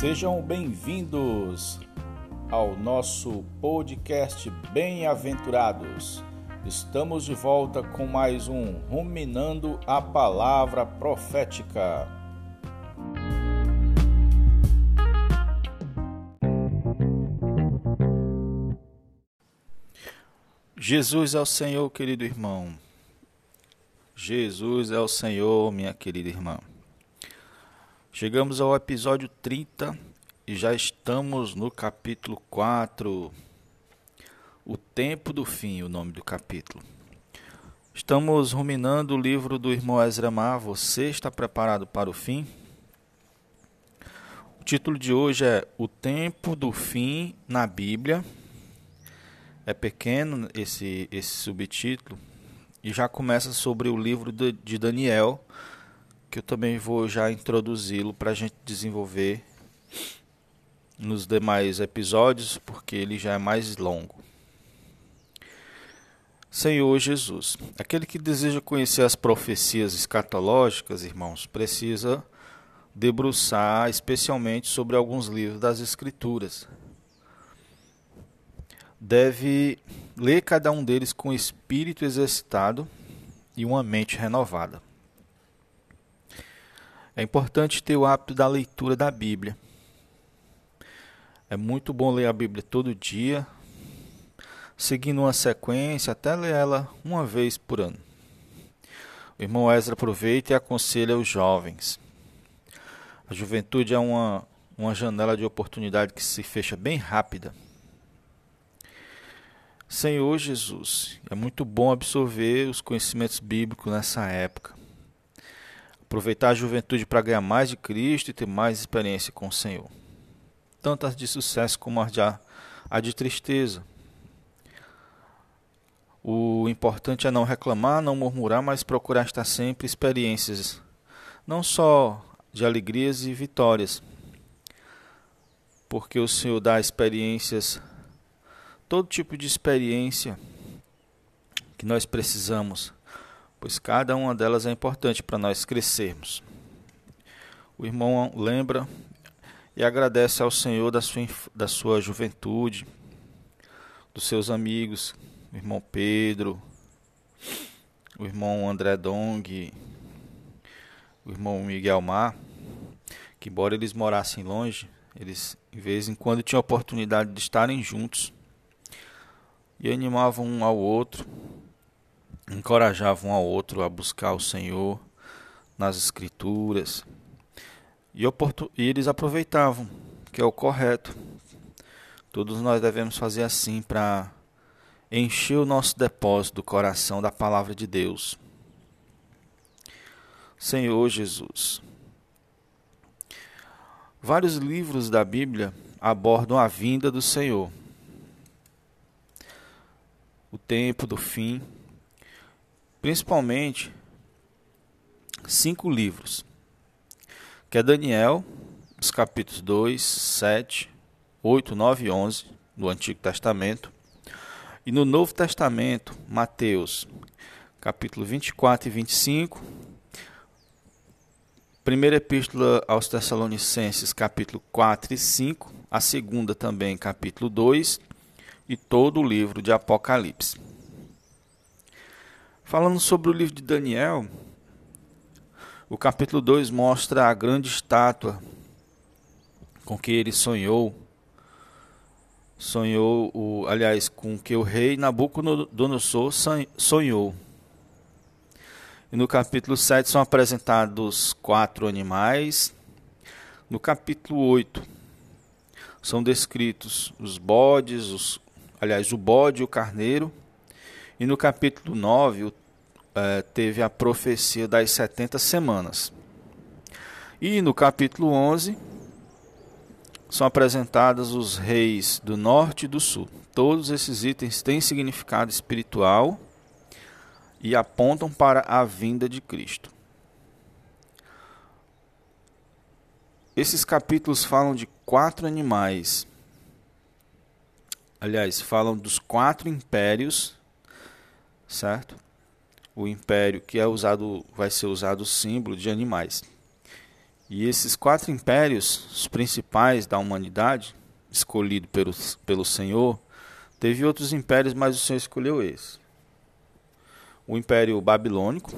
Sejam bem-vindos ao nosso podcast Bem-aventurados. Estamos de volta com mais um Ruminando a Palavra Profética. Jesus é o Senhor, querido irmão. Jesus é o Senhor, minha querida irmã. Chegamos ao episódio 30 e já estamos no capítulo 4. O tempo do fim, o nome do capítulo. Estamos ruminando o livro do irmão Ezra Mar. Você está preparado para o fim? O título de hoje é O tempo do fim na Bíblia. É pequeno esse, esse subtítulo e já começa sobre o livro de Daniel, que eu também vou já introduzi-lo para a gente desenvolver nos demais episódios, porque ele já é mais longo. Senhor Jesus, aquele que deseja conhecer as profecias escatológicas, irmãos, precisa debruçar especialmente sobre alguns livros das Escrituras. Deve ler cada um deles com espírito exercitado e uma mente renovada. É importante ter o hábito da leitura da Bíblia. É muito bom ler a Bíblia todo dia, seguindo uma sequência até ler ela uma vez por ano. O irmão Ezra aproveita e aconselha os jovens. A juventude é uma, uma janela de oportunidade que se fecha bem rápida. Senhor Jesus, é muito bom absorver os conhecimentos bíblicos nessa época. Aproveitar a juventude para ganhar mais de Cristo e ter mais experiência com o Senhor. Tanto as de sucesso como as de, a de tristeza. O importante é não reclamar, não murmurar, mas procurar estar sempre experiências, não só de alegrias e vitórias, porque o Senhor dá experiências todo tipo de experiência que nós precisamos, pois cada uma delas é importante para nós crescermos. O irmão lembra e agradece ao Senhor da sua, da sua juventude, dos seus amigos, o irmão Pedro, o irmão André Dong, o irmão Miguel Mar, que embora eles morassem longe, eles de vez em quando tinham a oportunidade de estarem juntos e animavam um ao outro, encorajavam um ao outro a buscar o Senhor nas Escrituras. E, e eles aproveitavam, que é o correto. Todos nós devemos fazer assim para encher o nosso depósito do coração da palavra de Deus. Senhor Jesus. Vários livros da Bíblia abordam a vinda do Senhor o tempo do fim, principalmente cinco livros, que é Daniel, os capítulos 2, 7, 8, 9 e 11 do Antigo Testamento, e no Novo Testamento, Mateus, capítulo 24 e 25, Primeira Epístola aos Tessalonicenses, capítulo 4 e 5, a segunda também, capítulo 2, e todo o livro de Apocalipse. Falando sobre o livro de Daniel, o capítulo 2 mostra a grande estátua com que ele sonhou. Sonhou, o, aliás, com que o rei Nabucodonosor sonhou. E no capítulo 7 são apresentados quatro animais. No capítulo 8 são descritos os bodes, os, aliás, o bode e o carneiro. E no capítulo 9 é, teve a profecia das 70 semanas. E no capítulo 11 são apresentados os reis do norte e do sul. Todos esses itens têm significado espiritual e apontam para a vinda de Cristo. Esses capítulos falam de quatro animais aliás, falam dos quatro impérios, certo? O império que é usado, vai ser usado o símbolo de animais. E esses quatro impérios, os principais da humanidade, escolhido pelo, pelo Senhor, teve outros impérios, mas o Senhor escolheu esse. O Império Babilônico,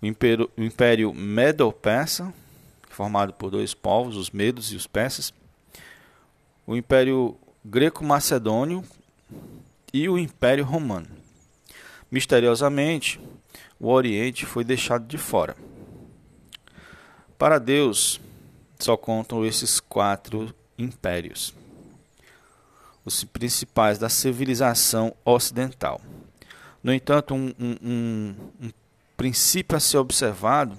o Império, o império Medo-Persa, formado por dois povos, os Medos e os Persas, o Império Greco-Macedônio e o Império Romano. Misteriosamente, o Oriente foi deixado de fora. Para Deus, só contam esses quatro impérios, os principais da civilização ocidental. No entanto, um, um, um, um princípio a ser observado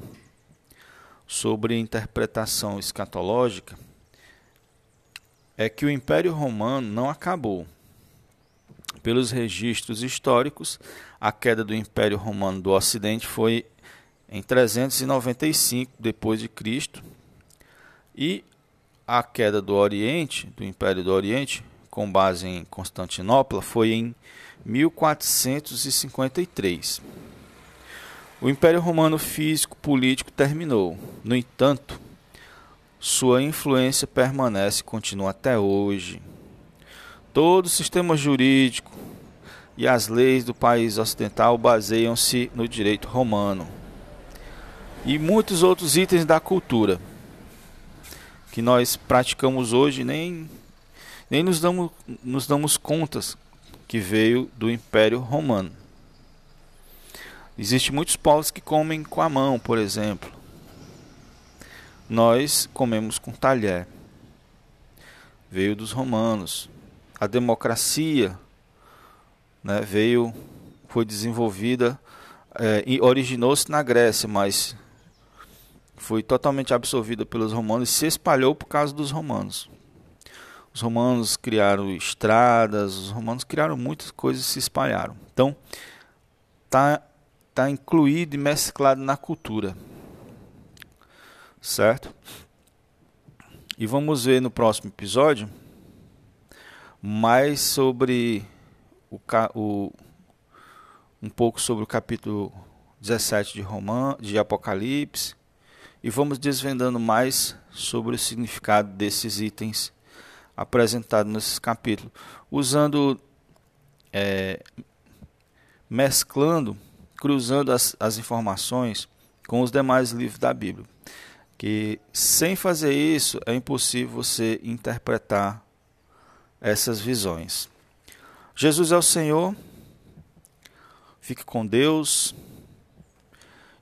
sobre interpretação escatológica é que o Império Romano não acabou. Pelos registros históricos, a queda do Império Romano do Ocidente foi em 395 depois de Cristo e a queda do Oriente, do Império do Oriente, com base em Constantinopla, foi em 1453. O Império Romano físico político terminou. No entanto, sua influência permanece e continua até hoje. Todo o sistema jurídico e as leis do país ocidental baseiam-se no direito romano e muitos outros itens da cultura que nós praticamos hoje nem, nem nos, damos, nos damos contas que veio do Império Romano. Existem muitos povos que comem com a mão, por exemplo. Nós comemos com talher. Veio dos romanos. A democracia né, veio, foi desenvolvida, é, originou-se na Grécia, mas foi totalmente absorvida pelos romanos e se espalhou por causa dos romanos. Os romanos criaram estradas, os romanos criaram muitas coisas e se espalharam. Então, tá tá incluído e mesclado na cultura. Certo? E vamos ver no próximo episódio mais sobre o, o um pouco sobre o capítulo 17 de Roman, de Apocalipse e vamos desvendando mais sobre o significado desses itens apresentados nesse capítulo, usando, é, mesclando, cruzando as, as informações com os demais livros da Bíblia. Que sem fazer isso é impossível você interpretar essas visões. Jesus é o Senhor. Fique com Deus.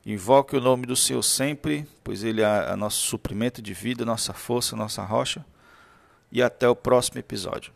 Invoque o nome do Senhor sempre, pois Ele é nosso suprimento de vida, nossa força, nossa rocha. E até o próximo episódio.